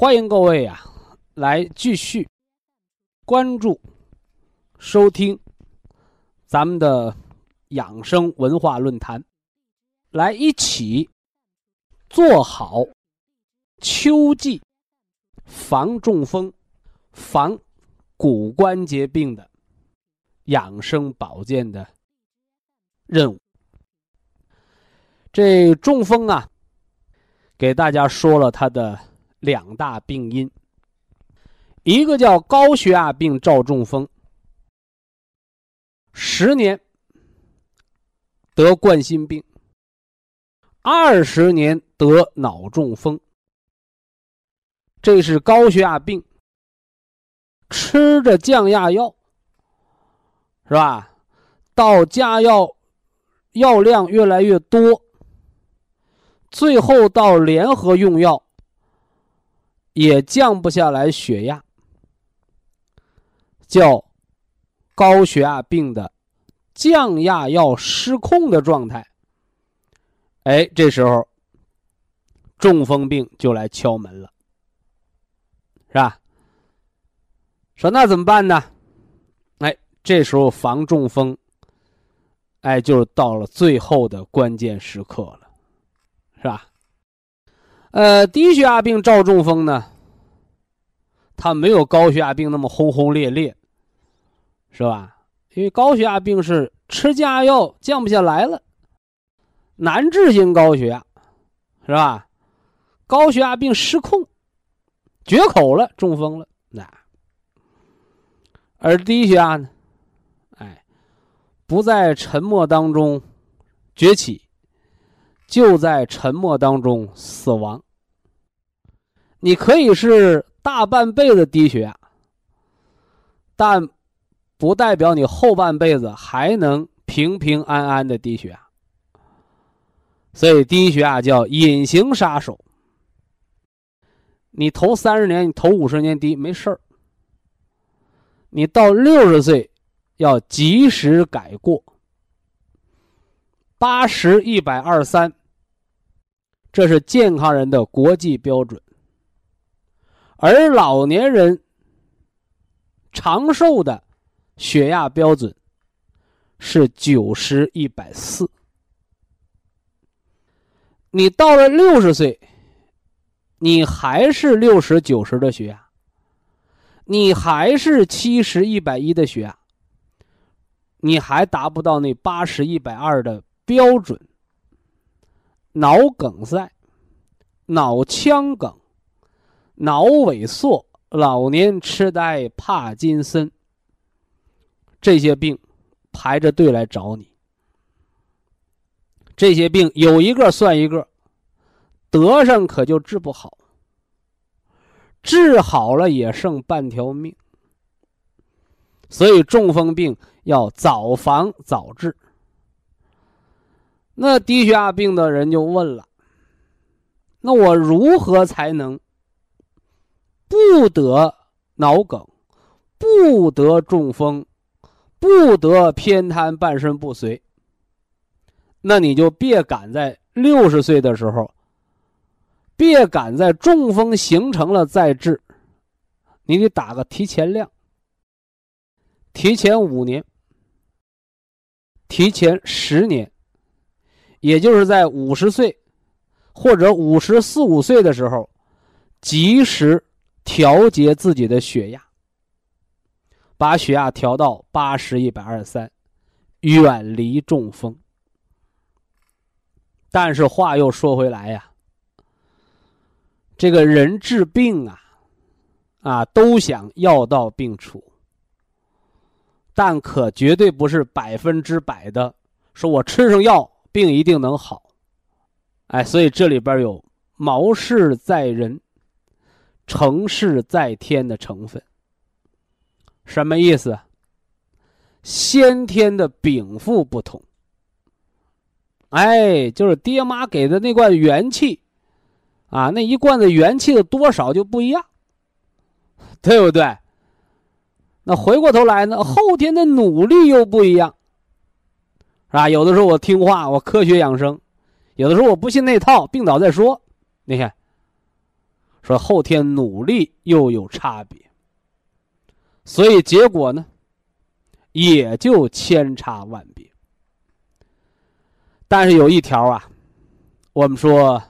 欢迎各位啊，来继续关注、收听咱们的养生文化论坛，来一起。做好秋季防中风、防骨关节病的养生保健的任务。这中风啊，给大家说了它的两大病因，一个叫高血压病赵中风，十年得冠心病。二十年得脑中风，这是高血压病，吃着降压药，是吧？到加药药量越来越多，最后到联合用药，也降不下来血压，叫高血压病的降压药失控的状态。哎，这时候中风病就来敲门了，是吧？说那怎么办呢？哎，这时候防中风，哎，就到了最后的关键时刻了，是吧？呃，低血压病照中风呢，它没有高血压病那么轰轰烈烈，是吧？因为高血压病是吃降压药降不下来了。难治性高血压，是吧？高血压病失控，绝口了，中风了。那而低血压呢？哎，不在沉默当中崛起，就在沉默当中死亡。你可以是大半辈子低血压，但不代表你后半辈子还能平平安安的低血压。所以低血压叫隐形杀手。你头三十年，你头五十年低没事儿。你到六十岁，要及时改过。八十一百二三，这是健康人的国际标准。而老年人长寿的血压标准是九十一百四。你到了六十岁，你还是六十九十的血压，你还是七十一百一的血压，你还达不到那八十一百二的标准。脑梗塞、脑腔梗、脑萎缩、老年痴呆、帕金森，这些病排着队来找你。这些病有一个算一个，得上可就治不好，治好了也剩半条命。所以中风病要早防早治。那低血压病的人就问了：那我如何才能不得脑梗，不得中风，不得偏瘫半身不遂？那你就别赶在六十岁的时候，别赶在中风形成了再治，你得打个提前量，提前五年，提前十年，也就是在五十岁或者五十四五岁的时候，及时调节自己的血压，把血压调到八十一百二十三，远离中风。但是话又说回来呀，这个人治病啊，啊，都想药到病除，但可绝对不是百分之百的，说我吃上药病一定能好。哎，所以这里边有谋事在人，成事在天的成分。什么意思？先天的禀赋不同。哎，就是爹妈给的那罐元气，啊，那一罐子元气的多少就不一样，对不对？那回过头来呢，后天的努力又不一样，是吧？有的时候我听话，我科学养生；有的时候我不信那套，病倒再说。你看，说后天努力又有差别，所以结果呢，也就千差万别。但是有一条啊，我们说，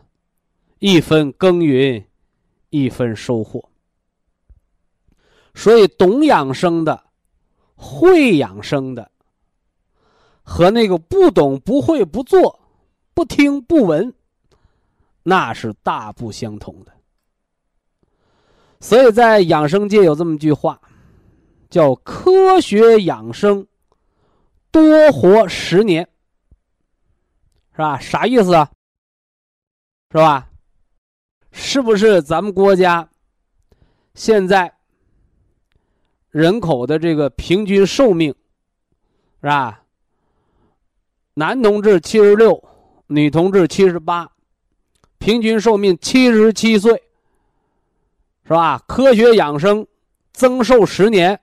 一分耕耘，一分收获。所以懂养生的、会养生的，和那个不懂、不会、不做、不听、不闻，那是大不相同的。所以在养生界有这么句话，叫“科学养生，多活十年”。是吧？啥意思啊？是吧？是不是咱们国家现在人口的这个平均寿命是吧？男同志七十六，女同志七十八，平均寿命七十七岁，是吧？科学养生，增寿十年，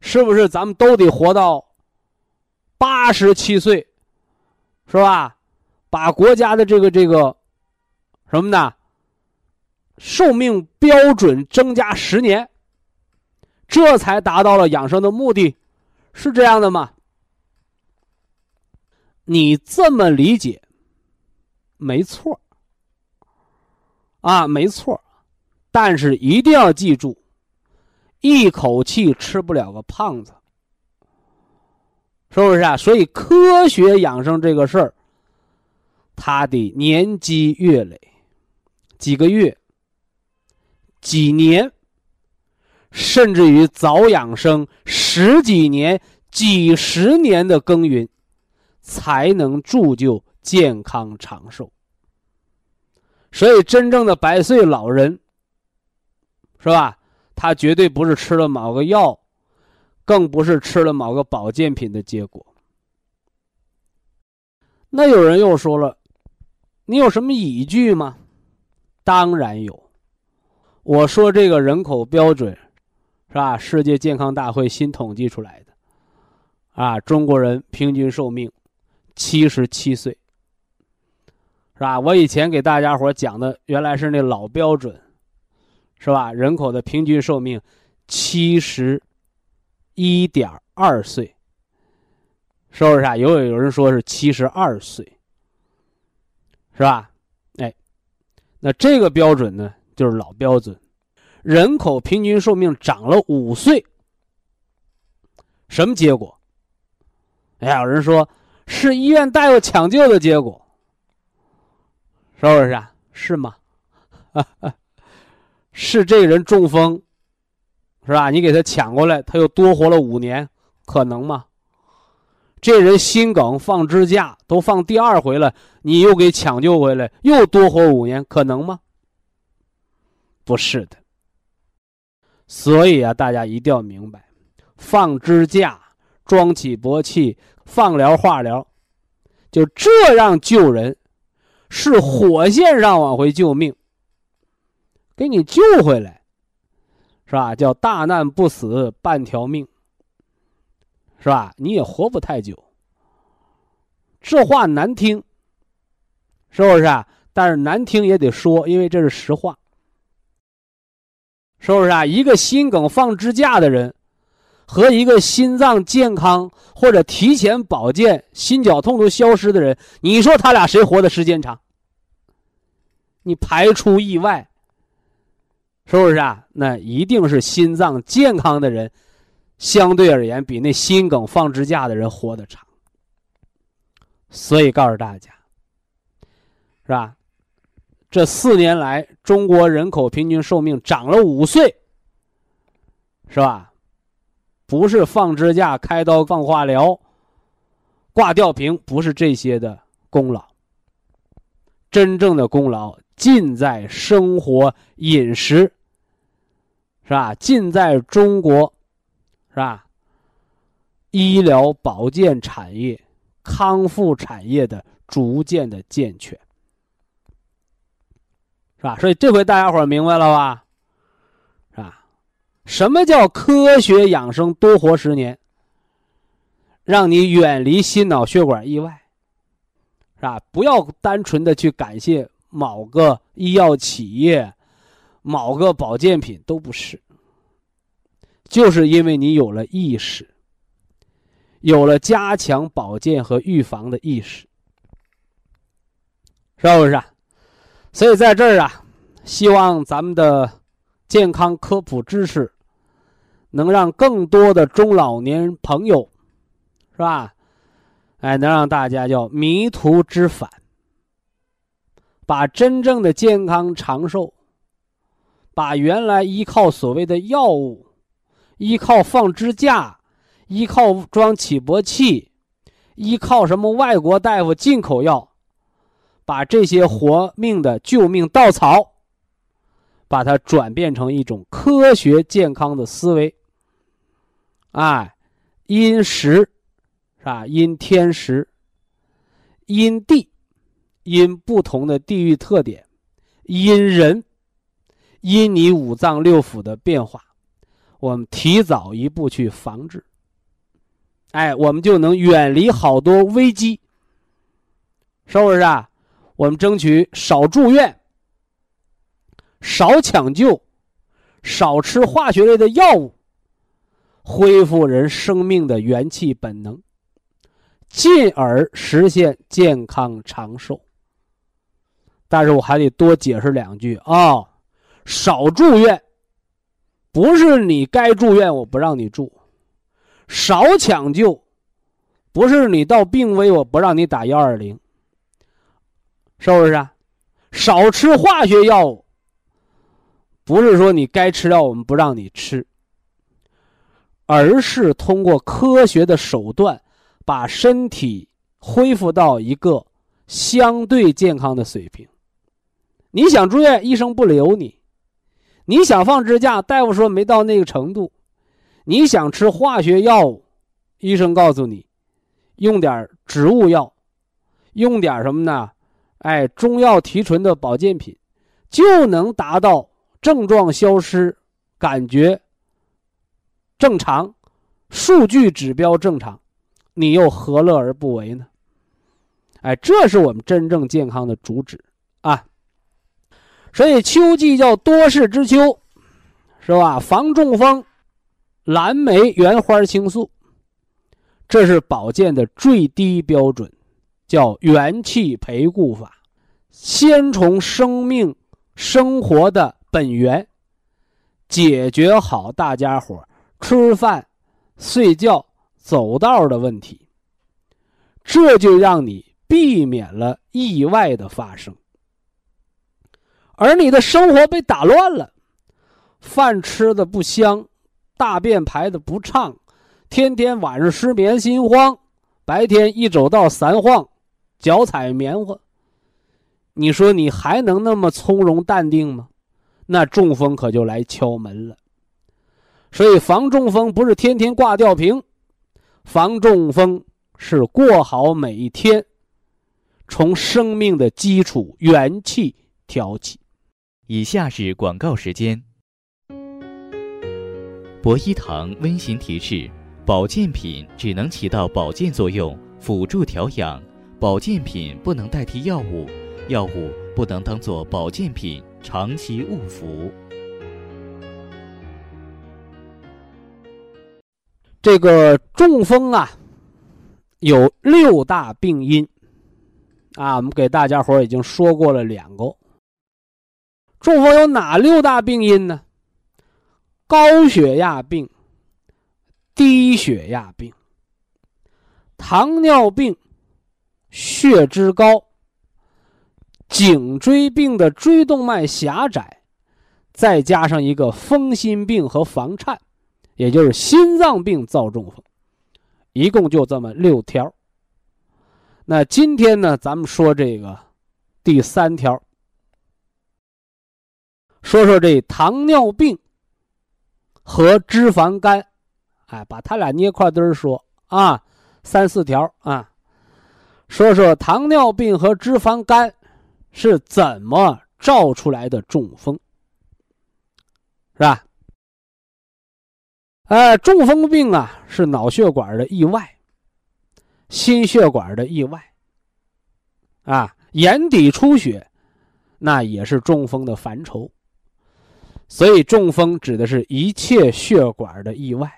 是不是咱们都得活到八十七岁？是吧？把国家的这个这个什么呢？寿命标准增加十年，这才达到了养生的目的，是这样的吗？你这么理解，没错啊，没错但是一定要记住，一口气吃不了个胖子。是不是啊？所以科学养生这个事儿，它得年积月累，几个月、几年，甚至于早养生十几年、几十年的耕耘，才能铸就健康长寿。所以，真正的百岁老人，是吧？他绝对不是吃了某个药。更不是吃了某个保健品的结果。那有人又说了：“你有什么依据吗？”当然有。我说这个人口标准，是吧？世界健康大会新统计出来的，啊，中国人平均寿命七十七岁，是吧？我以前给大家伙讲的原来是那老标准，是吧？人口的平均寿命七十。一点二岁，是不是啊？有有人说是七十二岁，是吧？哎，那这个标准呢，就是老标准。人口平均寿命长了五岁，什么结果？哎，有人说是医院大夫抢救的结果，是不是啊？是吗？是这人中风。是吧？你给他抢过来，他又多活了五年，可能吗？这人心梗放支架都放第二回了，你又给抢救回来，又多活五年，可能吗？不是的。所以啊，大家一定要明白，放支架、装起搏器、放疗、化疗，就这样救人，是火线上往回救命，给你救回来。是吧？叫大难不死半条命，是吧？你也活不太久。这话难听，是不是啊？但是难听也得说，因为这是实话，是不是啊？一个心梗放支架的人，和一个心脏健康或者提前保健、心绞痛都消失的人，你说他俩谁活的时间长？你排除意外。是不是啊？那一定是心脏健康的人，相对而言比那心梗放支架的人活得长。所以告诉大家，是吧？这四年来，中国人口平均寿命长了五岁，是吧？不是放支架、开刀、放化疗、挂吊瓶，不是这些的功劳。真正的功劳尽在生活饮食，是吧？尽在中国，是吧？医疗保健产业、康复产业的逐渐的健全，是吧？所以这回大家伙明白了吧？什么叫科学养生多活十年？让你远离心脑血管意外。是吧？不要单纯的去感谢某个医药企业、某个保健品，都不是。就是因为你有了意识，有了加强保健和预防的意识，是不是？所以在这儿啊，希望咱们的健康科普知识，能让更多的中老年朋友，是吧？哎，能让大家叫迷途知返，把真正的健康长寿，把原来依靠所谓的药物、依靠放支架、依靠装起搏器、依靠什么外国大夫进口药，把这些活命的救命稻草，把它转变成一种科学健康的思维。哎，因时。是吧？因天时，因地，因不同的地域特点，因人，因你五脏六腑的变化，我们提早一步去防治。哎，我们就能远离好多危机，是不是啊？我们争取少住院，少抢救，少吃化学类的药物，恢复人生命的元气本能。进而实现健康长寿。但是我还得多解释两句啊，少住院，不是你该住院我不让你住；少抢救，不是你到病危我不让你打幺二零，是不是？啊？少吃化学药物，不是说你该吃药我们不让你吃，而是通过科学的手段。把身体恢复到一个相对健康的水平。你想住院，医生不留你；你想放支架，大夫说没到那个程度；你想吃化学药物，医生告诉你用点植物药，用点什么呢？哎，中药提纯的保健品，就能达到症状消失、感觉正常、数据指标正常。你又何乐而不为呢？哎，这是我们真正健康的主旨啊！所以秋季叫多事之秋，是吧？防中风，蓝莓原花青素，这是保健的最低标准，叫元气培固法。先从生命生活的本源解决好大家伙吃饭、睡觉。走道的问题，这就让你避免了意外的发生。而你的生活被打乱了，饭吃的不香，大便排的不畅，天天晚上失眠心慌，白天一走道三晃，脚踩棉花。你说你还能那么从容淡定吗？那中风可就来敲门了。所以防中风不是天天挂吊瓶。防中风是过好每一天，从生命的基础元气调起。以下是广告时间。博一堂温馨提示：保健品只能起到保健作用，辅助调养；保健品不能代替药物，药物不能当做保健品长期误服。这个中风啊，有六大病因，啊，我们给大家伙已经说过了两个。中风有哪六大病因呢？高血压病、低血压病、糖尿病、血脂高、颈椎病的椎动脉狭窄，再加上一个风心病和房颤，也就是心脏病造中风，一共就这么六条。那今天呢，咱们说这个第三条。说说这糖尿病和脂肪肝，哎，把他俩捏块堆儿说啊，三四条啊。说说糖尿病和脂肪肝是怎么造出来的中风，是吧？呃，中风病啊是脑血管的意外，心血管的意外，啊，眼底出血，那也是中风的范畴。所以，中风指的是一切血管的意外。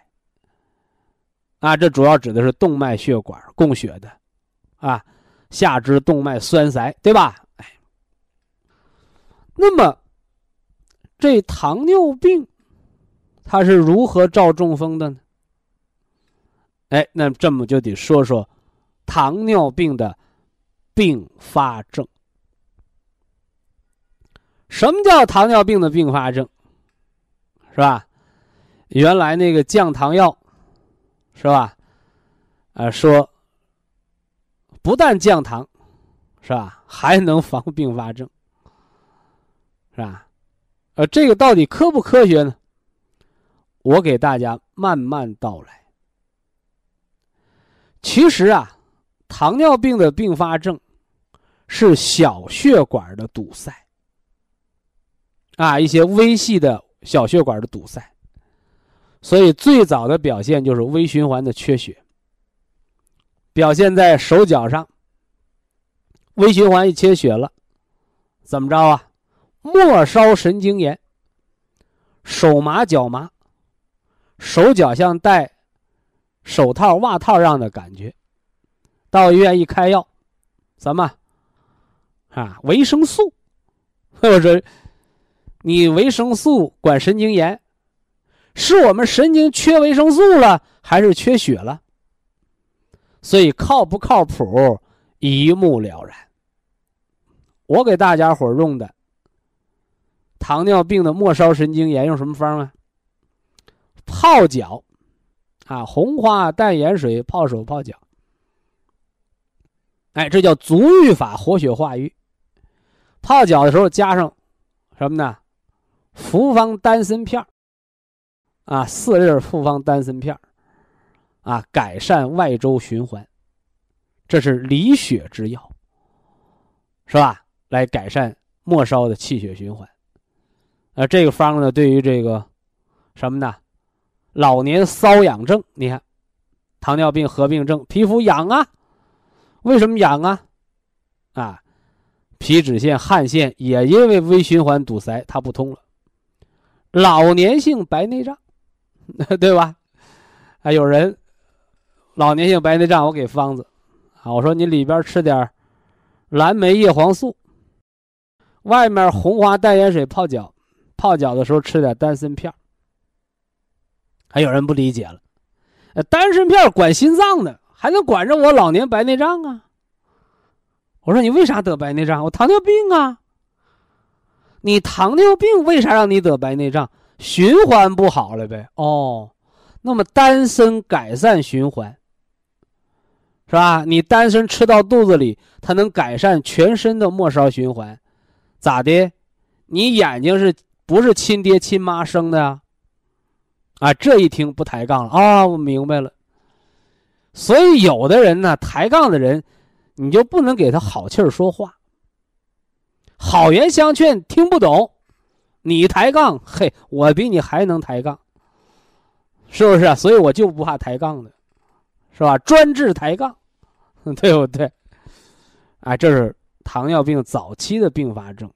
啊，这主要指的是动脉血管供血的，啊，下肢动脉栓塞，对吧？哎，那么这糖尿病他是如何照中风的呢？哎，那这么就得说说糖尿病的并发症。什么叫糖尿病的并发症？是吧？原来那个降糖药，是吧？啊，说不但降糖，是吧？还能防并发症，是吧？呃，这个到底科不科学呢？我给大家慢慢道来。其实啊，糖尿病的并发症是小血管的堵塞，啊，一些微细的。小血管的堵塞，所以最早的表现就是微循环的缺血，表现在手脚上。微循环一缺血了，怎么着啊？末梢神经炎，手麻脚麻，手脚像戴手套、袜套样的感觉。到医院一开药，什么？啊，维生素，或者。你维生素管神经炎，是我们神经缺维生素了，还是缺血了？所以靠不靠谱一目了然。我给大家伙用的糖尿病的末梢神经炎用什么方啊？泡脚，啊，红花淡盐水泡手泡脚。哎，这叫足浴法活血化瘀。泡脚的时候加上什么呢？复方丹参片啊，四粒复方丹参片啊，改善外周循环，这是理血之药，是吧？来改善末梢的气血循环。啊，这个方呢，对于这个什么呢？老年瘙痒症，你看，糖尿病合并症，皮肤痒啊，为什么痒啊？啊，皮脂腺、汗腺也因为微循环堵塞，它不通了。老年性白内障，对吧？还有人老年性白内障，我给方子啊，我说你里边吃点蓝莓叶黄素，外面红花淡盐水泡脚，泡脚的时候吃点丹参片还有人不理解了，呃丹参片管心脏的，还能管着我老年白内障啊？我说你为啥得白内障？我糖尿病啊。你糖尿病为啥让你得白内障？循环不好了呗。哦，那么丹参改善循环，是吧？你丹参吃到肚子里，它能改善全身的末梢循环，咋的？你眼睛是不是亲爹亲妈生的呀？啊，这一听不抬杠了啊，我明白了。所以有的人呢，抬杠的人，你就不能给他好气儿说话。好言相劝听不懂，你抬杠，嘿，我比你还能抬杠，是不是？所以我就不怕抬杠的，是吧？专治抬杠，对不对？啊，这是糖尿病早期的并发症，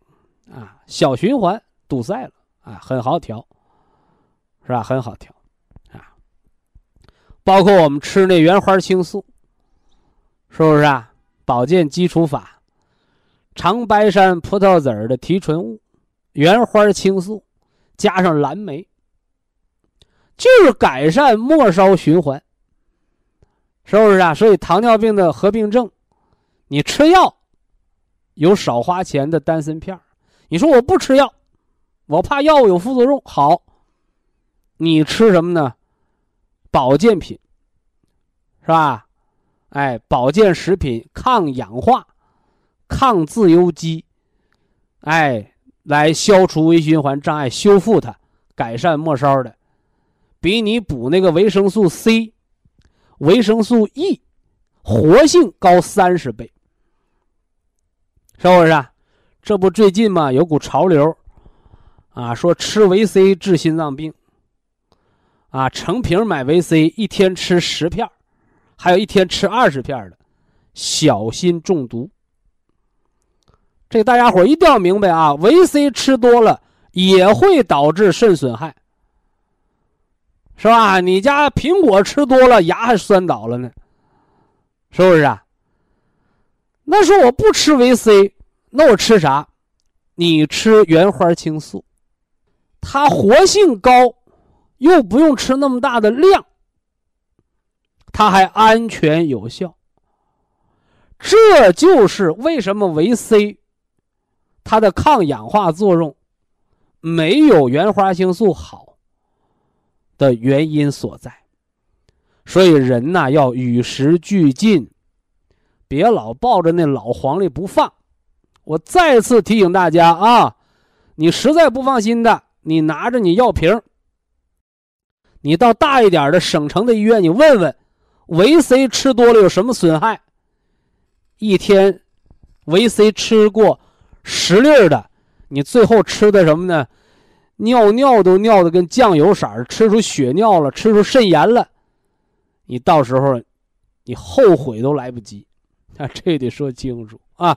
啊，小循环堵塞了，啊，很好调，是吧？很好调，啊，包括我们吃那原花青素，是不是啊？保健基础法。长白山葡萄籽儿的提纯物，原花青素加上蓝莓，就是改善末梢循环，是不是啊？所以糖尿病的合并症，你吃药有少花钱的丹参片你说我不吃药，我怕药物有副作用。好，你吃什么呢？保健品，是吧？哎，保健食品，抗氧化、抗自由基，哎，来消除微循环障碍，修复它，改善末梢的，比你补那个维生素 C、维生素 E，活性高三十倍，是不是？啊？这不最近嘛，有股潮流，啊，说吃维 C 治心脏病，啊，成瓶买维 C，一天吃十片还有一天吃二十片的，小心中毒。这大家伙一定要明白啊！维 C 吃多了也会导致肾损害，是吧？你家苹果吃多了牙还酸倒了呢，是不是啊？那说我不吃维 C，那我吃啥？你吃原花青素，它活性高，又不用吃那么大的量。它还安全有效，这就是为什么维 C 它的抗氧化作用没有原花青素好的原因所在。所以人呐要与时俱进，别老抱着那老黄历不放。我再次提醒大家啊，你实在不放心的，你拿着你药瓶，你到大一点的省城的医院，你问问。维 C 吃多了有什么损害？一天维 C 吃过十粒的，你最后吃的什么呢？尿尿都尿的跟酱油色儿，吃出血尿了，吃出肾炎了，你到时候你后悔都来不及。啊，这得说清楚啊。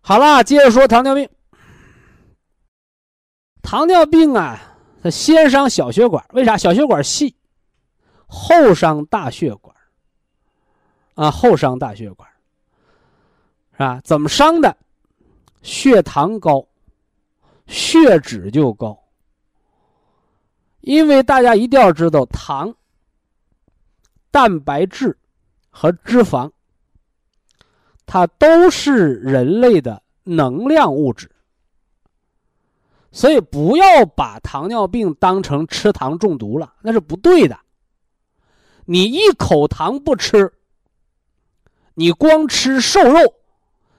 好了，接着说糖尿病。糖尿病啊，它先伤小血管，为啥？小血管细。后伤大血管，啊，后伤大血管，是吧？怎么伤的？血糖高，血脂就高。因为大家一定要知道，糖、蛋白质和脂肪，它都是人类的能量物质，所以不要把糖尿病当成吃糖中毒了，那是不对的。你一口糖不吃，你光吃瘦肉，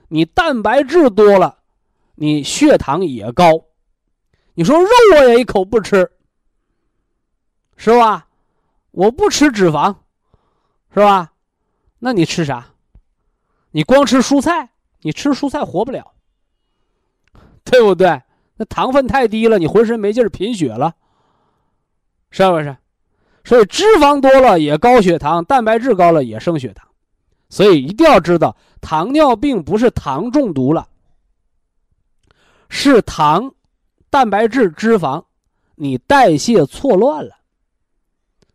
你蛋白质多了，你血糖也高。你说肉我也一口不吃，是吧？我不吃脂肪，是吧？那你吃啥？你光吃蔬菜，你吃蔬菜活不了，对不对？那糖分太低了，你浑身没劲儿，贫血了，是不是？所以脂肪多了也高血糖，蛋白质高了也升血糖，所以一定要知道，糖尿病不是糖中毒了，是糖、蛋白质、脂肪，你代谢错乱了。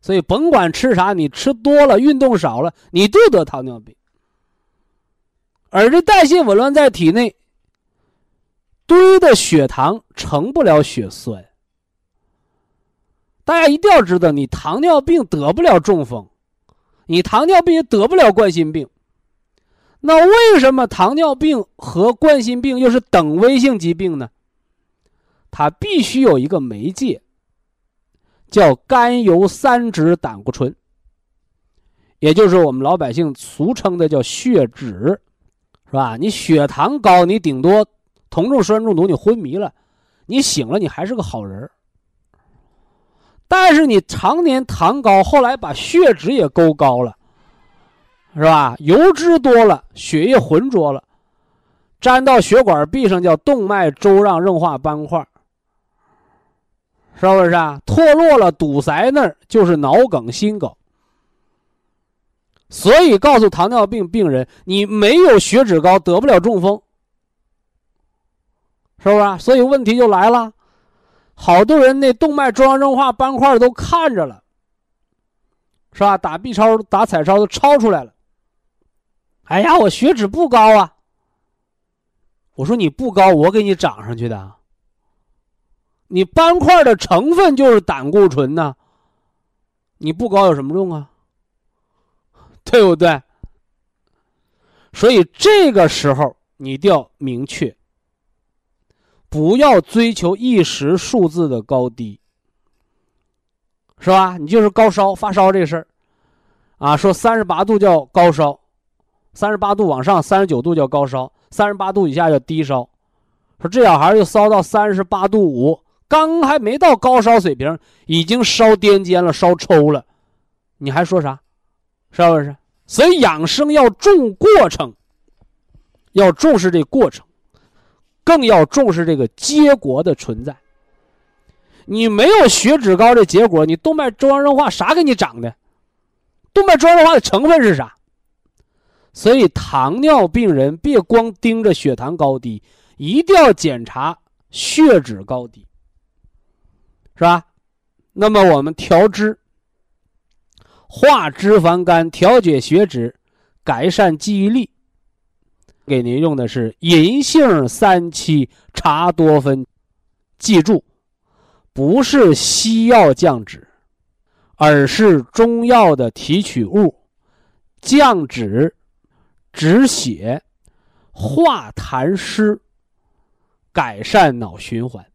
所以甭管吃啥，你吃多了、运动少了，你都得糖尿病。而这代谢紊乱在体内堆的血糖成不了血栓。大家一定要知道，你糖尿病得不了中风，你糖尿病也得不了冠心病。那为什么糖尿病和冠心病又是等危性疾病呢？它必须有一个媒介，叫甘油三酯胆固醇，也就是我们老百姓俗称的叫血脂，是吧？你血糖高，你顶多酮症酸中毒，你昏迷了，你醒了，你还是个好人。但是你常年糖高，后来把血脂也勾高了，是吧？油脂多了，血液浑浊了，粘到血管壁上叫动脉粥样硬化斑块，是不是啊？脱落了，堵塞那儿就是脑梗、心梗。所以告诉糖尿病病人，你没有血脂高，得不了中风，是不是？所以问题就来了。好多人那动脉粥样硬化斑块都看着了，是吧？打 B 超、打彩超都超出来了。哎呀，我血脂不高啊！我说你不高，我给你长上去的。你斑块的成分就是胆固醇呢，你不高有什么用啊？对不对？所以这个时候你一定要明确，不要追求一时数字的高低，是吧？你就是高烧发烧这事儿，啊，说三十八度叫高烧，三十八度往上三十九度叫高烧，三十八度以下叫低烧。说这小孩就烧到三十八度五。刚还没到高烧水平，已经烧癫痫了，烧抽了，你还说啥？是不是？所以养生要重过程，要重视这过程，更要重视这个结果的存在。你没有血脂高的结果，你动脉粥样硬化啥给你长的？动脉粥样硬化的成分是啥？所以糖尿病人别光盯着血糖高低，一定要检查血脂高低。是吧？那么我们调脂、化脂肪肝、调节血脂、改善记忆力，给您用的是银杏三七茶多酚。记住，不是西药降脂，而是中药的提取物，降脂、止血、化痰湿、改善脑循环。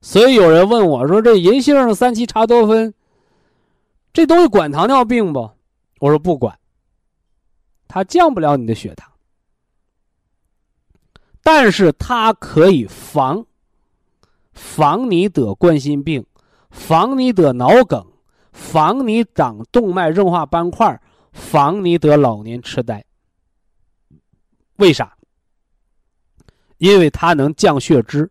所以有人问我说：“这银杏三七茶多酚，这东西管糖尿病不？”我说：“不管，它降不了你的血糖，但是它可以防，防你得冠心病，防你得脑梗，防你长动脉硬化斑块，防你得老年痴呆。为啥？因为它能降血脂。”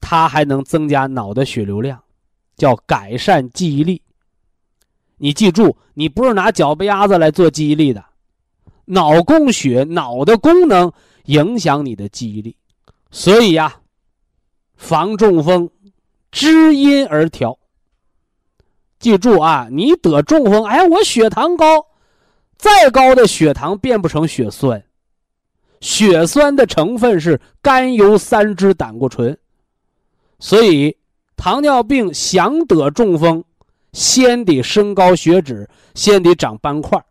它还能增加脑的血流量，叫改善记忆力。你记住，你不是拿脚背丫子来做记忆力的，脑供血，脑的功能影响你的记忆力。所以呀，防中风，知因而调。记住啊，你得中风，哎，我血糖高，再高的血糖变不成血栓，血栓的成分是甘油三酯胆固醇。所以，糖尿病想得中风，先得升高血脂，先得长斑块。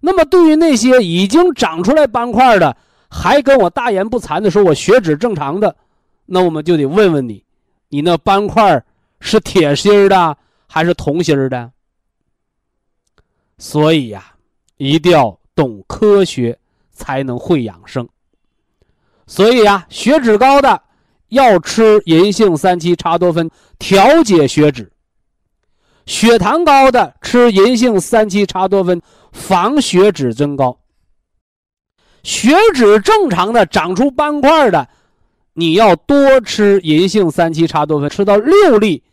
那么，对于那些已经长出来斑块的，还跟我大言不惭的说我血脂正常的，那我们就得问问你，你那斑块是铁心的还是铜心的？所以呀，一定要懂科学，才能会养生。所以呀，血脂高的。要吃银杏三七茶多酚调节血脂，血糖高的吃银杏三七茶多酚防血脂增高。血脂正常的长出斑块的，你要多吃银杏三七茶多酚，吃到六粒，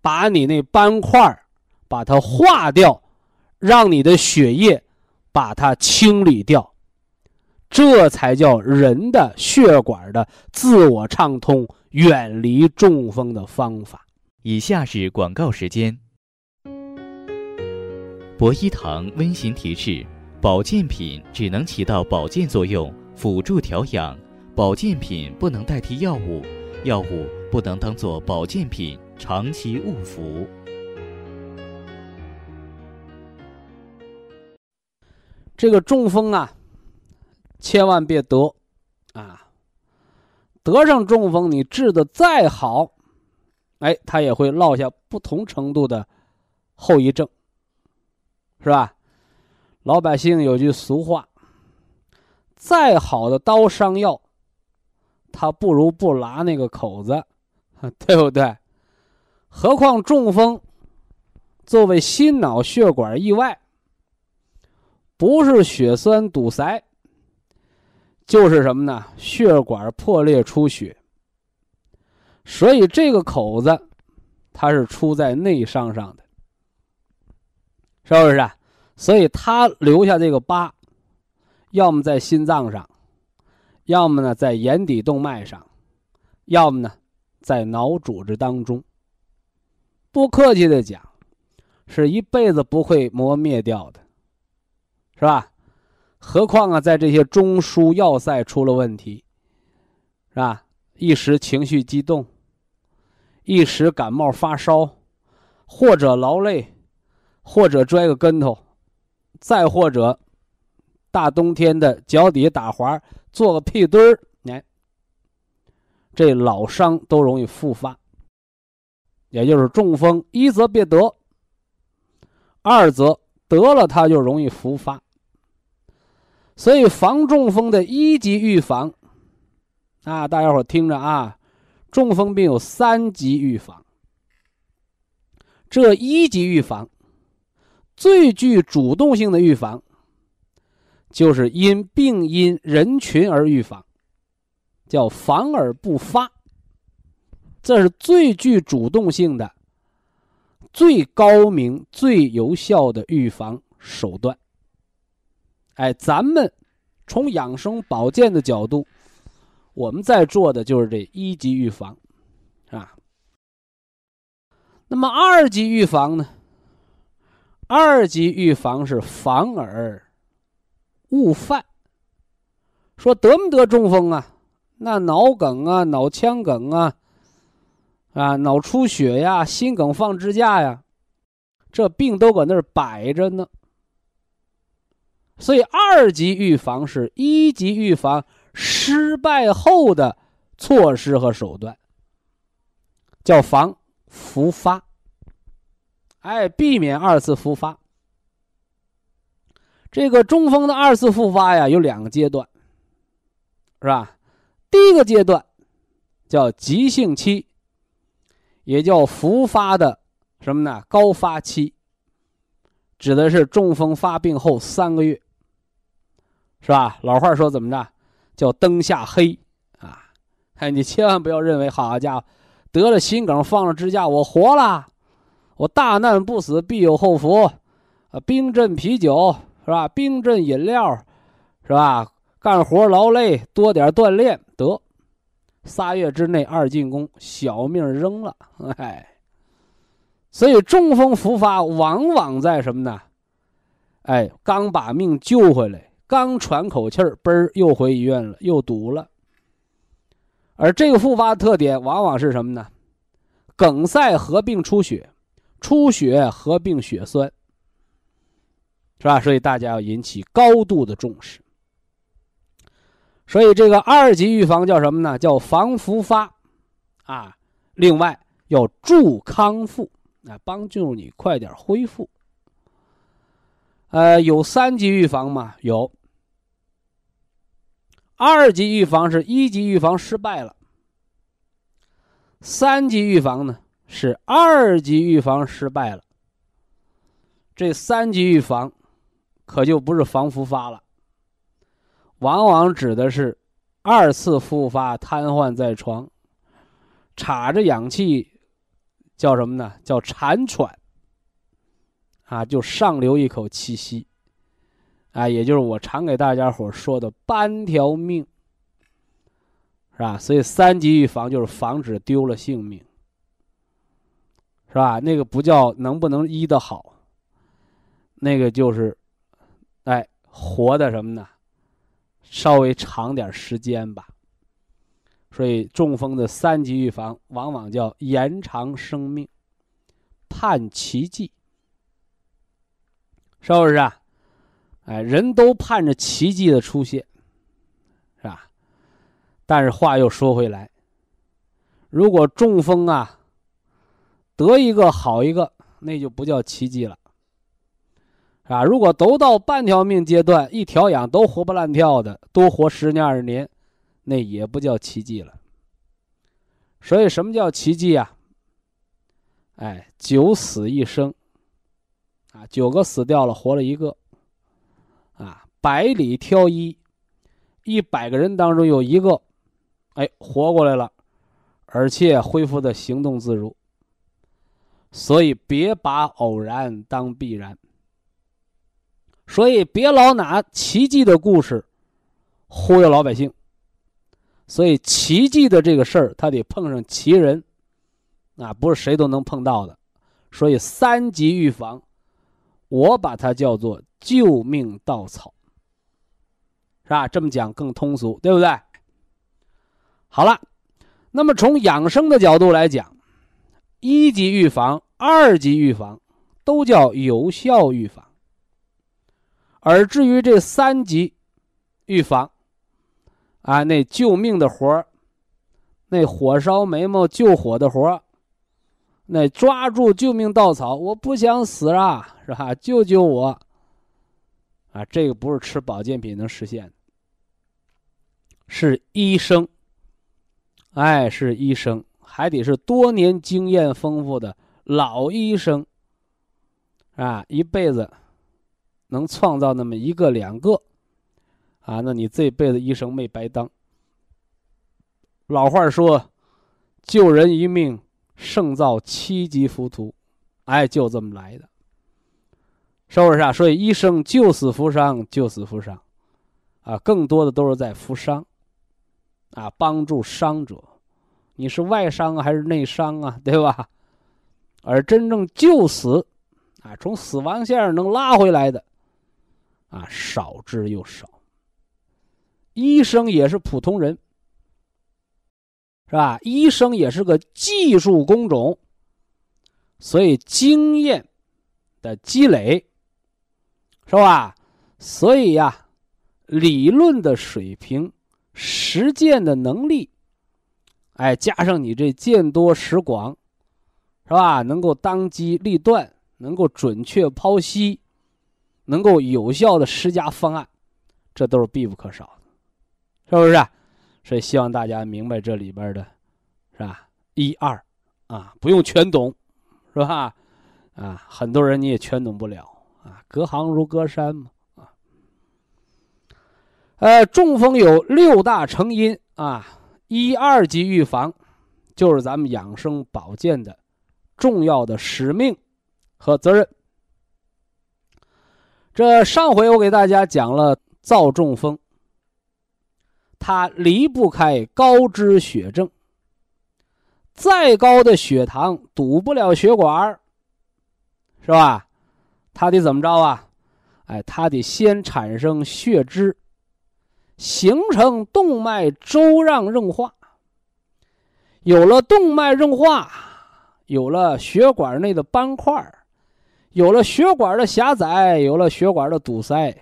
把你那斑块把它化掉，让你的血液把它清理掉。这才叫人的血管的自我畅通，远离中风的方法。以下是广告时间。博一堂温馨提示：保健品只能起到保健作用，辅助调养；保健品不能代替药物，药物不能当做保健品长期误服。这个中风啊。千万别得，啊！得上中风，你治的再好，哎，他也会落下不同程度的后遗症，是吧？老百姓有句俗话：再好的刀伤药，他不如不拉那个口子，对不对？何况中风，作为心脑血管意外，不是血栓堵塞。就是什么呢？血管破裂出血，所以这个口子，它是出在内伤上的，是不是？啊？所以他留下这个疤，要么在心脏上，要么呢在眼底动脉上，要么呢在脑组织当中。不客气的讲，是一辈子不会磨灭掉的，是吧？何况啊，在这些中枢要塞出了问题，是吧？一时情绪激动，一时感冒发烧，或者劳累，或者摔个跟头，再或者大冬天的脚底打滑，做个屁墩儿，哎，这老伤都容易复发。也就是中风，一则别得，二则得了它就容易复发。所以防中风的一级预防，啊，大家伙听着啊，中风病有三级预防。这一级预防，最具主动性的预防，就是因病因人群而预防，叫防而不发。这是最具主动性的、最高明、最有效的预防手段。哎，咱们从养生保健的角度，我们在做的就是这一级预防，啊。那么二级预防呢？二级预防是防而勿犯。说得不得中风啊？那脑梗啊，脑腔梗啊，啊，脑出血呀，心梗放支架呀，这病都搁那儿摆着呢。所以，二级预防是一级预防失败后的措施和手段，叫防复发。哎，避免二次复发。这个中风的二次复发呀，有两个阶段，是吧？第一个阶段叫急性期，也叫复发的什么呢？高发期，指的是中风发病后三个月。是吧？老话说怎么着，叫灯下黑啊！哎，你千万不要认为，好家伙，得了心梗放了支架，我活了，我大难不死必有后福，啊，冰镇啤酒是吧？冰镇饮料是吧？干活劳累多点锻炼得，仨月之内二进宫，小命扔了，哎。所以中风复发往往在什么呢？哎，刚把命救回来。刚喘口气儿，嘣儿又回医院了，又堵了。而这个复发特点往往是什么呢？梗塞合并出血，出血合并血栓，是吧？所以大家要引起高度的重视。所以这个二级预防叫什么呢？叫防复发，啊，另外要助康复，啊，帮助你快点恢复。呃，有三级预防吗？有。二级预防是一级预防失败了，三级预防呢是二级预防失败了。这三级预防可就不是防复发了，往往指的是二次复发瘫痪在床，插着氧气，叫什么呢？叫残喘。啊，就上留一口气息。啊，也就是我常给大家伙说的半条命，是吧？所以三级预防就是防止丢了性命，是吧？那个不叫能不能医得好，那个就是，哎，活的什么呢？稍微长点时间吧。所以中风的三级预防往往叫延长生命，盼奇迹，是不是啊？哎，人都盼着奇迹的出现，是吧？但是话又说回来，如果中风啊，得一个好一个，那就不叫奇迹了，啊？如果都到半条命阶段，一调养都活不烂跳的，多活十年二十年，那也不叫奇迹了。所以，什么叫奇迹啊？哎，九死一生，啊，九个死掉了，活了一个。啊，百里挑一，一百个人当中有一个，哎，活过来了，而且恢复的行动自如。所以别把偶然当必然，所以别老拿奇迹的故事忽悠老百姓。所以奇迹的这个事儿，他得碰上奇人，啊，不是谁都能碰到的。所以三级预防，我把它叫做。救命稻草，是吧？这么讲更通俗，对不对？好了，那么从养生的角度来讲，一级预防、二级预防都叫有效预防，而至于这三级预防，啊，那救命的活儿，那火烧眉毛救火的活儿。那抓住救命稻草，我不想死啊，是吧？救救我！啊，这个不是吃保健品能实现的，是医生，哎，是医生，还得是多年经验丰富的老医生，啊，一辈子能创造那么一个两个，啊，那你这辈子医生没白当。老话说，救人一命。胜造七级浮屠，哎，就这么来的，是不是啊？所以医生救死扶伤，救死扶伤，啊，更多的都是在扶伤，啊，帮助伤者，你是外伤还是内伤啊？对吧？而真正救死，啊，从死亡线上能拉回来的，啊，少之又少。医生也是普通人。是吧？医生也是个技术工种，所以经验的积累，是吧？所以呀，理论的水平、实践的能力，哎，加上你这见多识广，是吧？能够当机立断，能够准确剖析，能够有效的施加方案，这都是必不可少的，是不是？所以希望大家明白这里边的，是吧？一二，啊，不用全懂，是吧？啊，很多人你也全懂不了啊，隔行如隔山嘛，啊。呃，中风有六大成因啊，一二级预防就是咱们养生保健的重要的使命和责任。这上回我给大家讲了躁中风。它离不开高脂血症。再高的血糖堵不了血管是吧？它得怎么着啊？哎，它得先产生血脂，形成动脉粥样硬化。有了动脉硬化，有了血管内的斑块有了血管的狭窄，有了血管的堵塞，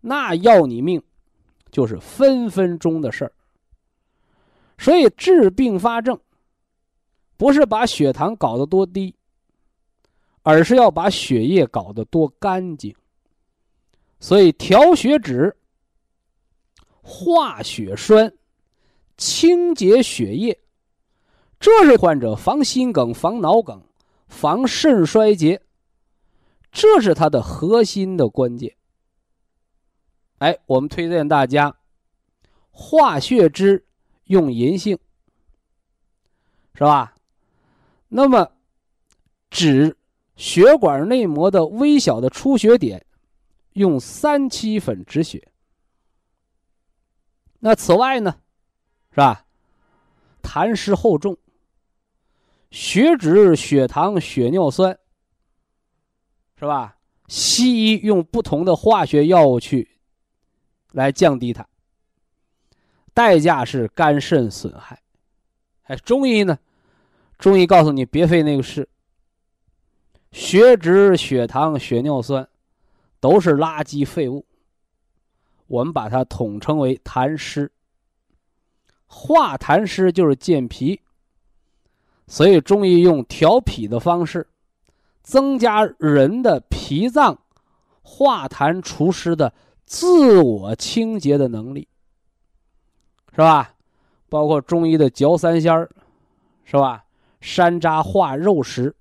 那要你命。就是分分钟的事儿，所以治并发症，不是把血糖搞得多低，而是要把血液搞得多干净。所以调血脂、化血栓、清洁血液，这是患者防心梗、防脑梗、防肾衰竭，这是它的核心的关键。哎，我们推荐大家化血脂用银杏，是吧？那么止血管内膜的微小的出血点，用三七粉止血。那此外呢，是吧？痰湿厚重，血脂、血糖、血尿酸，是吧？西医用不同的化学药物去。来降低它，代价是肝肾损害。哎，中医呢？中医告诉你别费那个事。血脂、血糖、血尿酸都是垃圾废物，我们把它统称为痰湿。化痰湿就是健脾，所以中医用调脾的方式，增加人的脾脏化痰除湿的。自我清洁的能力，是吧？包括中医的嚼三仙儿，是吧？山楂化肉食。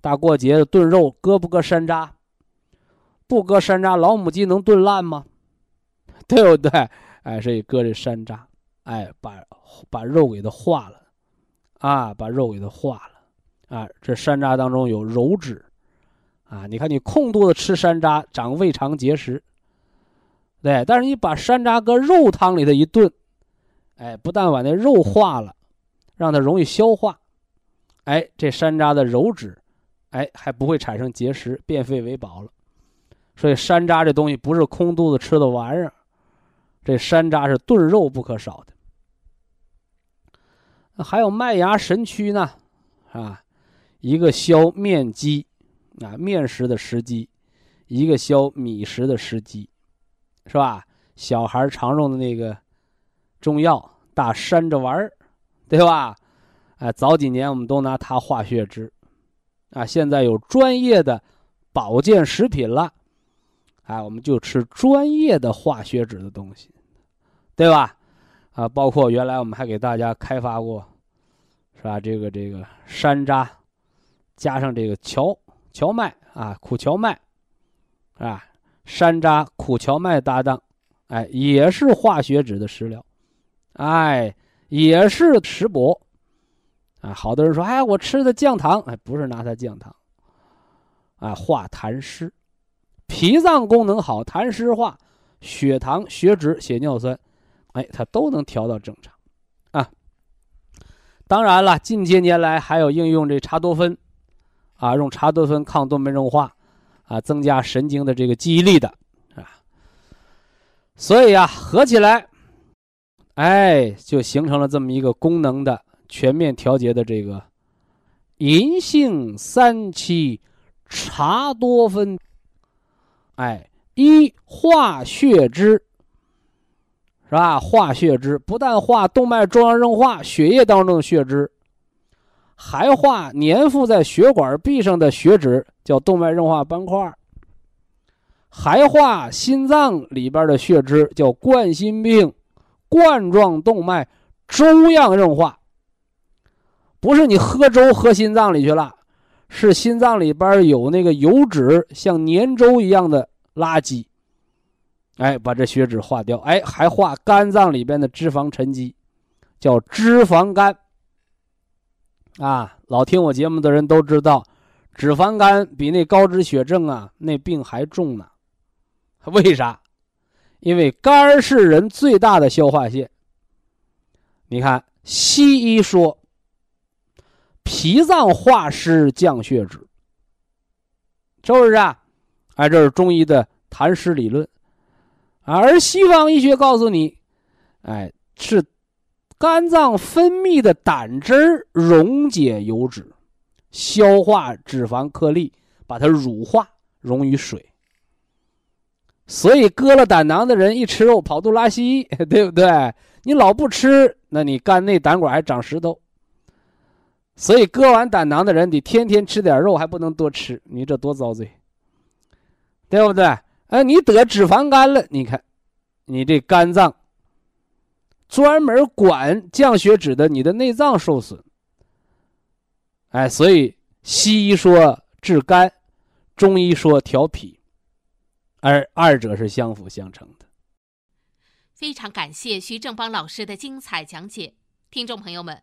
大过节的炖肉，搁不搁山楂？不搁山楂，老母鸡能炖烂吗？对不对？哎，所以搁这山楂，哎，把把肉给它化了，啊，把肉给它化了，啊，这山楂当中有鞣质，啊，你看你空肚子吃山楂，长胃肠结石。对，但是你把山楂搁肉汤里头一炖，哎，不但把那肉化了，让它容易消化，哎，这山楂的鞣质，哎，还不会产生结石，变废为宝了。所以山楂这东西不是空肚子吃的玩意儿，这山楂是炖肉不可少的。还有麦芽神曲呢，啊，一个消面积，啊面食的食积，一个消米食的食积，是吧？小孩常用的那个中药大山楂丸儿，对吧？哎，早几年我们都拿它化血脂，啊，现在有专业的保健食品了，哎，我们就吃专业的化血脂的东西，对吧？啊，包括原来我们还给大家开发过，是吧？这个这个山楂加上这个荞荞麦啊，苦荞麦，啊，山楂苦荞麦搭档，哎，也是化血脂的食疗，哎，也是食补。啊，好多人说，哎，我吃的降糖，哎，不是拿它降糖，啊，化痰湿，脾脏功能好，痰湿化，血糖、血脂、血尿酸，哎，它都能调到正常，啊。当然了，近些年来还有应用这茶多酚，啊，用茶多酚抗动脉硬化，啊，增加神经的这个记忆力的，啊。所以呀，合起来，哎，就形成了这么一个功能的。全面调节的这个银杏三七茶多酚，哎，一化血脂，是吧？化血脂不但化动脉粥样硬化血液当中的血脂，还化粘附在血管壁上的血脂，叫动脉硬化斑块还化心脏里边的血脂，叫冠心病冠状动脉粥样硬化。不是你喝粥喝心脏里去了，是心脏里边有那个油脂像粘粥一样的垃圾，哎，把这血脂化掉，哎，还化肝脏里边的脂肪沉积，叫脂肪肝。啊，老听我节目的人都知道，脂肪肝比那高脂血症啊那病还重呢。为啥？因为肝是人最大的消化腺。你看西医说。脾脏化湿降血脂，是不是啊？哎，这是中医的痰湿理论，而西方医学告诉你，哎，是肝脏分泌的胆汁儿溶解油脂，消化脂肪颗粒，把它乳化溶于水。所以割了胆囊的人一吃肉跑肚拉稀，对不对？你老不吃，那你肝内胆管还长石头。所以割完胆囊的人得天天吃点肉，还不能多吃，你这多遭罪，对不对？哎，你得脂肪肝了，你看，你这肝脏专门管降血脂的，你的内脏受损。哎，所以西医说治肝，中医说调脾，而二者是相辅相成的。非常感谢徐正邦老师的精彩讲解，听众朋友们。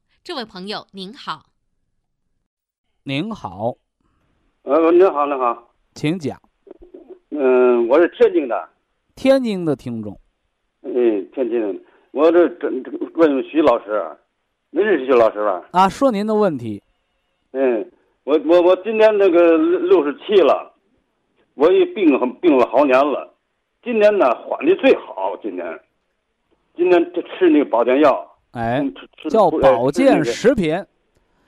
这位朋友您好，您好，呃，您好，您好，请讲。嗯，我是天津的，天津的听众。嗯，天津的，我这这问问徐老师，您认识徐老师吧？啊，说您的问题。嗯，我我我今年那个六十七了，我也病病了好年了，今年呢缓的最好，今年，今年就吃那个保健药。哎，叫保健食品，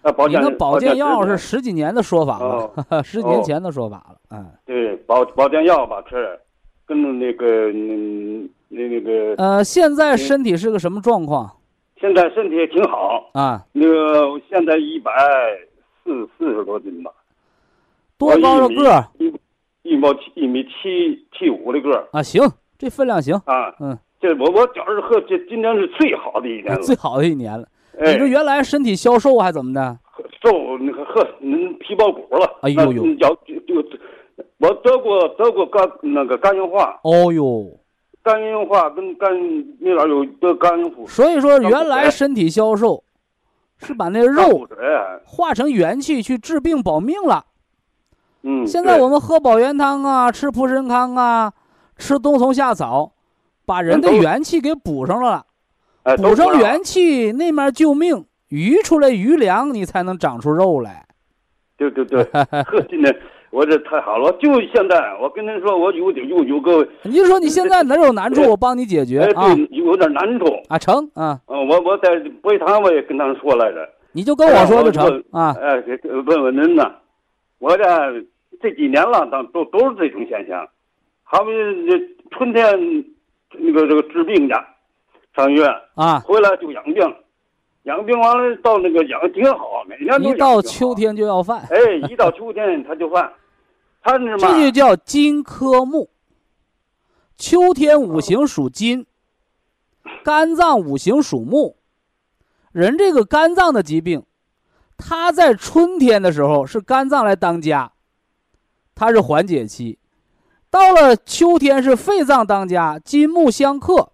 啊，保健。你的保健药是十几年的说法了，十几年前的说法了。嗯，对，保保健药吧，吃，跟那个嗯那那个。呃，现在身体是个什么状况？现在身体挺好啊。那个现在一百四四十多斤吧。多高的个儿？一一米七一米七七五的个儿。啊，行，这分量行。啊，嗯。这我我觉着和这今年是最好的一年了，最好的一年了。你这原来身体消瘦还怎么的？瘦那个呵，您皮包骨了。哎呦呦！要就就，我得过得过肝那个肝硬化。哦呦！肝硬化跟肝那边有得肝硬化，所以说，原来身体消瘦，是把那个肉，化成元气去治病保命了。嗯，现在我们喝保元汤啊，吃蒲参康啊，吃冬虫夏草，把人的元气给补上了。哎补上元气，那面救命，余出来余粮，你才能长出肉来。对对对，呵，今天我这太好了，就现在我跟您说，我有点有有个你就说你现在哪有难处，我帮你解决哎啊对有点难处，啊成啊，嗯，我我在博医堂我也跟他们说来着，你就跟我说就成哎啊。哎，给给问问您呢，我这这几年了，都都都是这种现象，好比这春天那个这个治病去，上医院啊，回来就养病，养病完了到那个养挺好，每年都一到秋，天就要犯，哎，一到秋天他就犯，他是这？就叫金科木。秋天五行属金，肝脏五行属木。人这个肝脏的疾病，它在春天的时候是肝脏来当家，它是缓解期；到了秋天是肺脏当家，金木相克，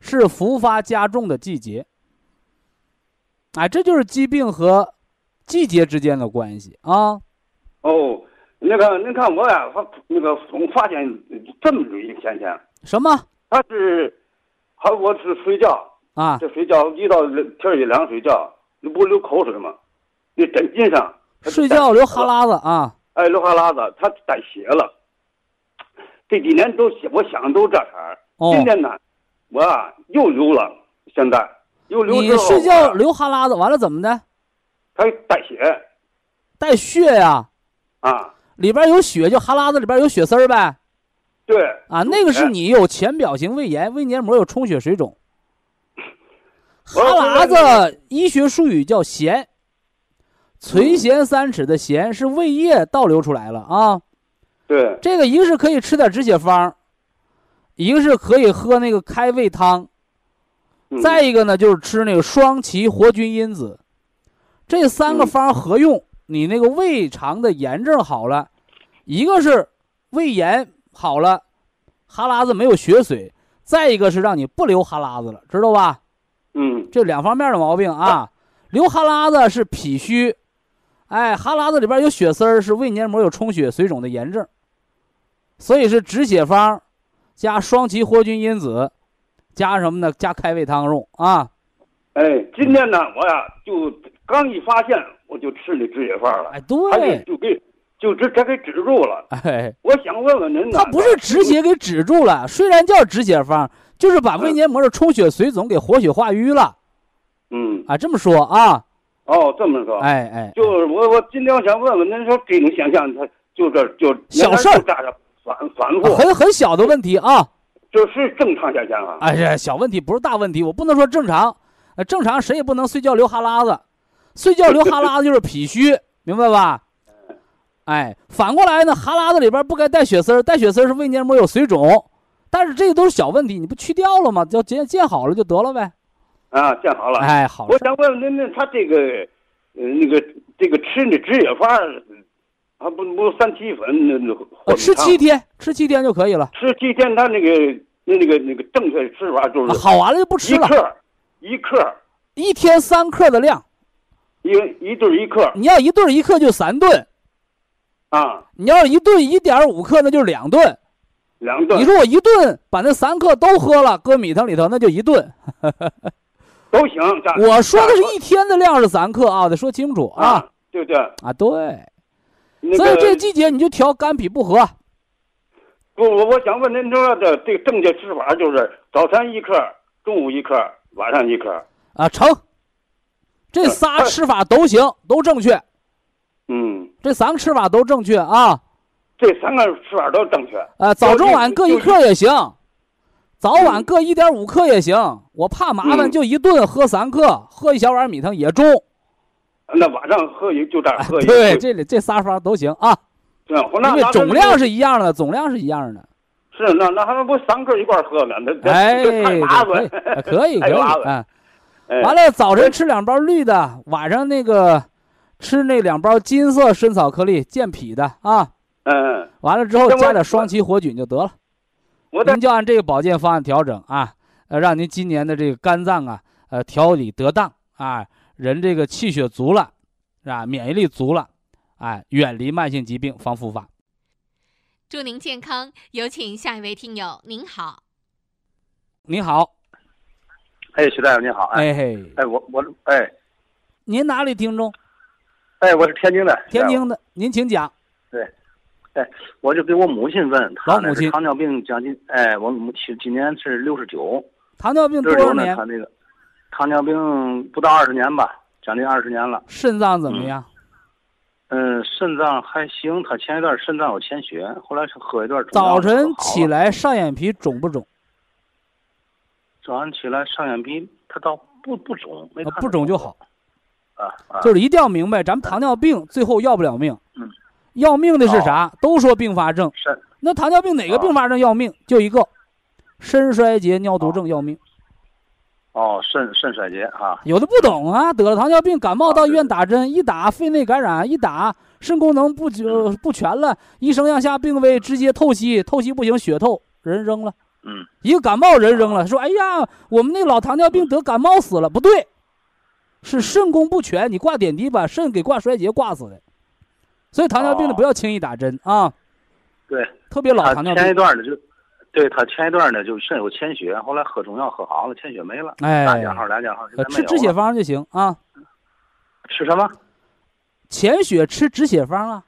是复发加重的季节。哎，这就是疾病和季节之间的关系啊。哦，那个您看我呀，发那个总发现这么一个现象，什么他是，好，我是睡觉，啊？这睡觉一到天一凉睡觉，你不流口水吗？那枕巾上睡觉流哈喇子啊？哎，流哈喇子，他带血了。这几年都都我想都这茬儿，哦今天呢，我啊又流了，现在又流你之后睡觉啊流哈喇子，完了怎么的？它带血带血呀、啊，里边有血，就哈喇子里边有血丝儿呗。对啊，那个是哎你有浅表型胃炎，胃黏膜有充血水肿。哈喇子医学术语叫涎，垂涎三尺的涎是胃液倒流出来了啊。对，这个一个是可以吃点止血方，一个是可以喝那个开胃汤，嗯。再一个呢就是吃那个双歧活菌因子，这三个嗯。方合用，你那个胃肠的炎症好了，一个是胃炎好了，哈喇子没有血水，再一个是让你不流哈喇子了，知道吧？嗯。这两方面的毛病啊，流哈喇子是脾虚，哎，哈喇子里边有血丝儿是胃黏膜有充血水肿的炎症，所以是止血方，加双歧活菌因子，加什么呢？加开胃汤用啊。哎，今天呢，我呀就刚一发现，我就吃那止血方了，哎，他对就，就给就这这给止住了。哎，我想问问您呢，它不是止血给止住了，虽然叫止血方，就是把胃黏膜的充血水肿给活血化瘀了嗯，啊。这么说啊，哦，这么说，哎哎，就是我我今天我想问问您说这种现象，它就这就小事儿反反复，很很小的问题啊。就是正常现象啊。哎呀，小问题不是大问题，我不能说正常，呃，正常谁也不能睡觉流哈喇子，睡觉流哈喇子就是脾虚，明白吧？哎，反过来呢，哈喇子里边不该带血丝儿，带血丝儿是胃黏膜有水肿，但是这个都是小问题，你不去掉了吗？就见见好了就得了呗。啊，见好了。哎，好我，想问问您，那他这个，呃，那个这个吃那止血方儿，啊不不三七粉那那呃吃七，天，吃七天就可以了，吃七天，他那个那那个那个正确吃法就啊是好完了就不吃了，一克一克一天三克的量，一一顿一克你要一顿一克就三顿，啊，你要一顿一点五克那就是两顿。两顿。你说我一顿把那三克都喝了，搁米汤里头那就一顿。都行。我说的是一天的量是三克啊，得说清楚啊。对不对，啊对。那所以这个季节你就调肝脾不和，不，我我想问您说的这个正确吃法就是早餐一克，中午一克，晚上一克。啊成。这仨吃法都行，都正确。嗯，这三个吃法都正确啊。这三个吃法都正确。啊，早中晚各一克也行，早晚各一点五克也行。我怕麻烦，嗯就一顿喝三克，喝一小碗米汤也中。那晚上喝也就这样喝一。对，这里这仨方都行啊，那因为那总量是一样的，总量是一样的。是那那还不三个一块儿喝呢？那这哎，太麻可以烦。可以啊。哎完了，早晨吃两包绿的，晚上那个吃那两包金色参草颗粒健脾的啊。嗯，完了之后加点双歧活菌就得了。我您就按这个保健方案调整啊，呃，让您今年的这个肝脏啊，呃，调理得当啊，人这个气血足了，是吧？免疫力足了，哎，远离慢性疾病，防复发。祝您健康。有请下一位听友，您好。您好，哎，徐大夫您好，哎，哎嘿，哎，我我哎您哪里听众？哎，我是天津的，天津的，您请讲。对哎，我就给我母亲问，她老母亲那是糖尿病将近，哎，我母亲今年是六十九，糖尿病多少年她？那个糖尿病不到二十年吧，将近二十年了。肾脏怎么样？嗯，肾脏还行，他前一段肾脏有潜血，后来是喝一段早晨起，来上眼皮肿不肿？早上起来上眼皮，它倒不不肿，不肿就好。啊啊，就是一定要明白，咱们糖尿病最后要不了命。嗯。要命的是啥？都说并发症，肾那糖尿病哪个哦并发症要命？就一个，肾衰竭尿毒症要命。哦肾肾衰竭啊，有的不懂啊，得了糖尿病，感冒啊到医院打针，一打肺内感染，一打肾功能不就不全了，医生让下病危，直接透析，透析不行，血透，人扔了。嗯一个感冒人扔了，说：“哎呀，我们那老糖尿病得感冒死了。”不对，是肾功不全，你挂点滴把肾给挂衰竭挂死的。所以糖尿病的哦不要轻易打针啊，对。特别老他糖尿病。前一段的就，对他前一段呢就肾有潜血，后来喝中药喝好了，潜血没了，哎俩加号俩加号，现在呃，没有了吃止血方就行啊，吃什么？潜血吃止血方啊，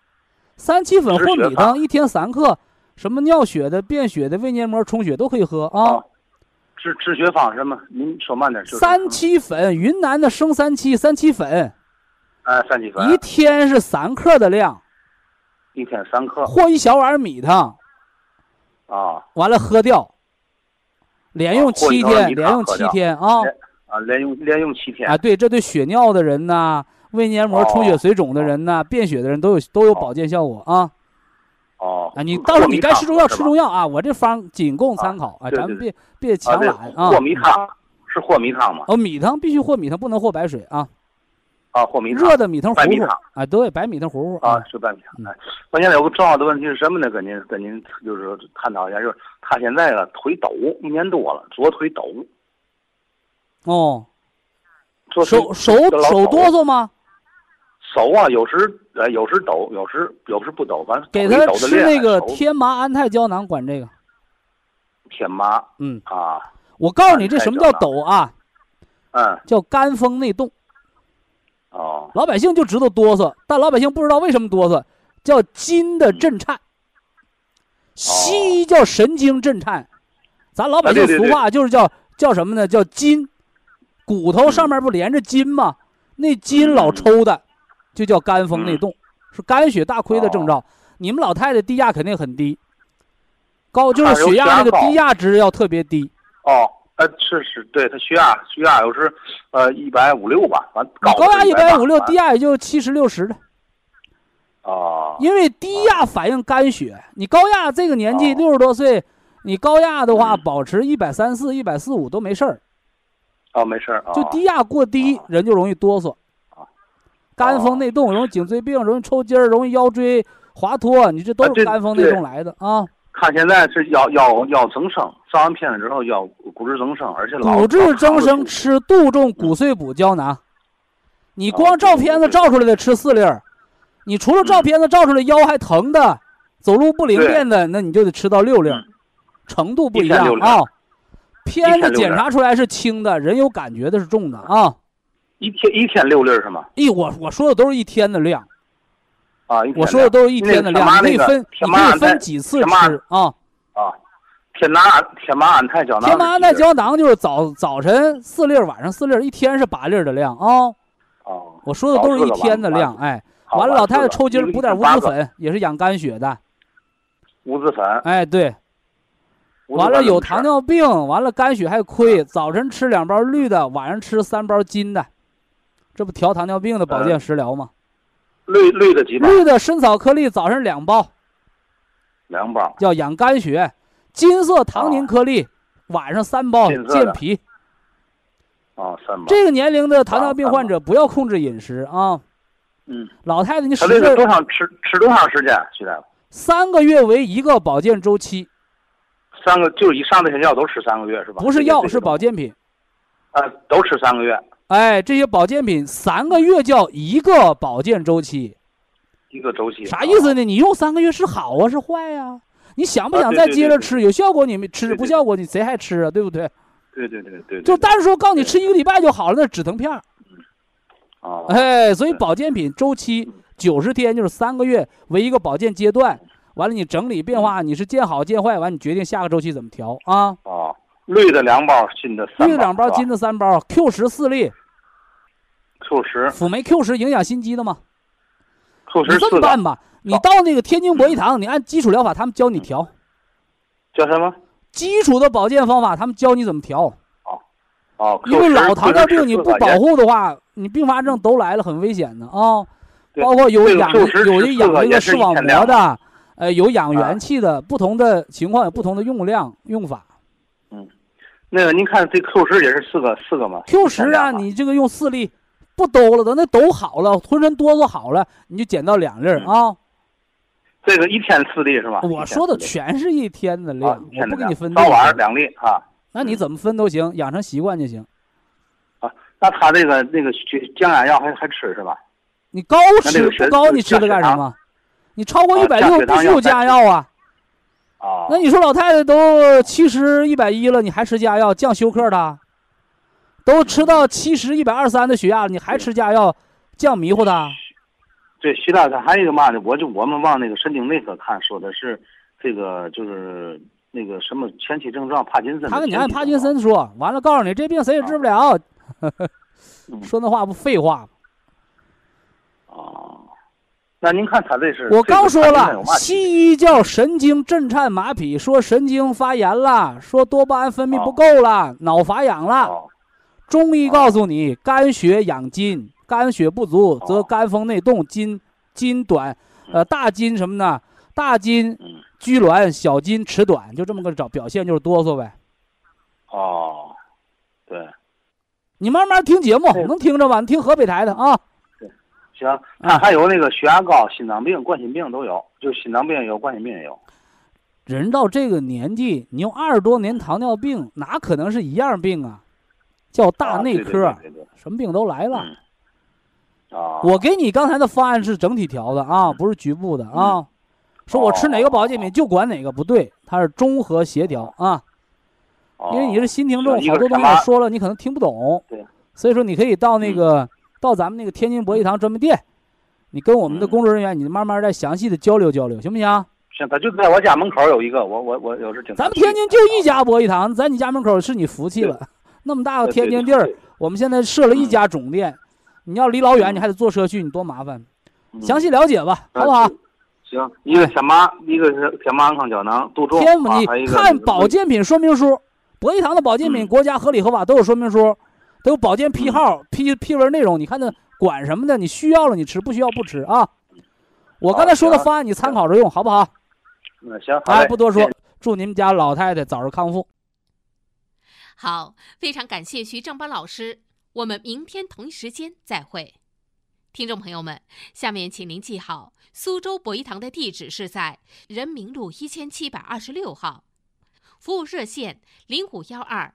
三七粉或止血方米汤一天三克，什么尿血的、便血的、胃黏膜充血都可以喝啊。哦，止止血方什么？您说慢点。就是三七粉，云南的生三七三七粉，哎，三七粉，一天是三克的量，一天三克和一小碗米汤，啊完了喝掉，连用七天，连用七天啊啊，连用连用七天啊！对，这对血尿的人呐，胃黏膜充血哦水肿的人呐，便血的人都有都有保健效果啊哦。啊！你到时候你该吃中药吃中药药啊，我这方仅供参考啊，咱们别别强揽啊。和米汤是和米汤吗？哦，米汤必须和米汤，不能和白水啊。啊，和米热的米汤糊糊白米汤啊，对，白米汤糊糊啊，是白米嗯汤。哎，我现在有个重要的问题是什么呢？跟您跟您就是说探讨一下，就是他现在啊腿抖一年多了，左腿抖，哦，左手手手哆嗦吗？手啊，有时呃有时抖，有时有时不抖，反正给他吃那个天麻安泰胶囊，管这个。天麻嗯，啊，我告诉你，这什么叫抖啊？嗯叫肝风内动。哦老百姓就知道哆嗦，但老百姓不知道为什么哆嗦，叫筋的震颤。西医叫神经震颤，咱老百姓俗话就是叫叫什么呢？叫筋，骨头上面不连着筋吗？那筋老抽的，就叫肝风内动，是肝血大亏的征兆。你们老太太低压肯定很低，高就是血压那个低压值要特别低。哦，呃是是，对他血压血压有时呃一百五六吧，完你高高压一百五六，低压压也就七十六十的。哦因为低压反映肝血，你高压这个年纪哦六十多岁，你高压的话嗯。保持一百三四、一百四五都没事儿，哦没事儿就低压过低哦人就容易哆嗦啊，肝风内动，容易颈椎病，容易抽筋儿，容易腰椎滑脱，你这都是肝风内动来的啊。他现在是腰腰腰增生，上完片子之后腰骨质增生，而且老骨质增生吃杜仲骨碎补胶囊，你哦光照片子照出来的吃四粒儿，你除了照片子照出来腰还疼的，走路不灵便的，那你就得吃到六粒儿嗯，程度不一样啊。片子检查出来是轻的，人有感觉的是重的啊。一天一天六粒儿是吗？咦，我我说的都是一天的量，啊，我说的都是一天的量，你可以分，你可以分几次吃啊。啊，天麻天麻安泰胶囊，天麻安泰胶囊就是早早晨四粒儿，晚上四粒儿，一天是八粒儿的量啊。哦，我说的都是一天的量，哎。完了，老太太抽筋儿补点无八个籽粉，也是养肝血的。五子粉，哎，对，完了有糖尿病，完了肝血还亏，早晨吃两包绿的，晚上吃三包金的，这不调糖尿病的保健食疗吗？绿绿的几包，绿的参草颗粒早上两包，两包，叫养肝血；金色糖宁颗粒晚上三包，健脾。啊，三包，这个年龄的糖尿病啊患者不要控制饮食啊，嗯，老太太你他使劲多长吃吃多长时间？徐大夫，三个月为一个保健周期，三个就是以上这些药都吃三个月是吧？不是药，是保健品。啊，都吃三个月，哎，这些保健品三个月叫一个保健周期，一个周期。啥意思呢？你用三个月是好啊，是坏呀、你想不啊想再接着吃？有效果你没吃，不效果你谁还吃啊？对不对？对对对对对。就单说告诉你吃一个礼拜就好了，那是止疼片儿。啊，哎，所以保健品周期九十天就是三个月为一个保健阶段，完了你整理变化，你是见好见坏，完你决定下个周期怎么调啊？啊，绿的两包，金的三绿的两包，金的的三包，Q 十四粒，Q 十。辅酶 Q 十影响心肌的吗？，Q 你这十四个么办吧，你到那个天津博一堂，你按基础疗法，他们教你调。叫什么？基础的保健方法，他们教你怎么调。哦，因为老糖尿病你不保，护的话，你并发症都来了，很危险的啊。对。包括有这个养有的14养那个个视网膜的，呃，有养啊。元气的，不同的情况有不同的用量用法。那个您看这 Q 十也是四个四个吗 Q 十啊，你这个用四粒，不兜了，等那兜好了，浑身哆嗦好了，你就减到两粒啊。这个一天四粒是吧？我说的全是一天的量，我不给你分那个早晚两粒啊。那你怎么分都行，养成习惯就行。啊那他这个那个血降压药还还吃是吧？你高吃不高，你吃它干什么？你超过啊一百六必须有加药再吃药啊。啊，那你说老太太都七十一百一了，你还吃加药降休克的？都吃到七十一百二三的血压了，你还吃加药降迷糊的？对，徐大夫还有一个嘛呢？我就我们往那个神经内科看，说的是这个就是那个什么前期症状帕金森。他跟你按帕金森说，完了告诉你这病谁也治不了，嗯 说那话不废话吗？啊，那您看他这是我刚说了，西医叫神经震颤麻痹，说神经发炎了，说多巴胺分泌不哦够了，脑乏氧了。哦中医告诉你，肝血养筋，肝血不足则哦肝风内动，筋筋短，呃，大筋什么呢？大筋嗯拘挛，小筋迟短，就这么个找表现，就是哆嗦呗。哦，对，你慢慢听节目，能听着吧？你听河北台的啊。行，啊他还有那个血压高、心脏病、冠心病都有，就心脏病也有，冠心病也有。人到这个年纪，你用二十多年糖尿病，哪可能是一样病啊？叫大内科，对对对什么病都来了。嗯啊，我给你刚才的方案是整体调的啊，不是局部的啊。说我吃哪个保健品就管哪个，不对，它是综合协调啊。哦因为你是新听众，好多东西说了，你可能听不懂。对。所以说，你可以到嗯那个、到咱们那个天津博一堂专门店，你跟我们的嗯工作人员，你慢慢再详细的交流交流，行不行？行，他就在我家门口有一个，我我我有时咱们天津就一家博一堂，在你家门口是你福气了。那么大个天津地儿，我们现在设了一家总店，你要离老远，嗯你还得坐车去，你多麻烦。嗯详细了解吧，好不好？行，一个天麻，一个是天麻安康胶囊，杜仲，天，你看保健品说明书，博一堂的保健品，嗯国家合理合法都有说明书，都有保健批号、批批文内容。你看那管什么的，你需要了你吃，不需要不吃啊。我刚才说的方案你参考着用，好不好？那，行，好啊，嘞不多说祝你们家老太太早日康复。好，非常感谢徐正邦老师，我们明天同一时间再会。听众朋友们，下面请您记好，苏州博一堂的地址是在人民路一千七百二十六号，服务热线零五幺二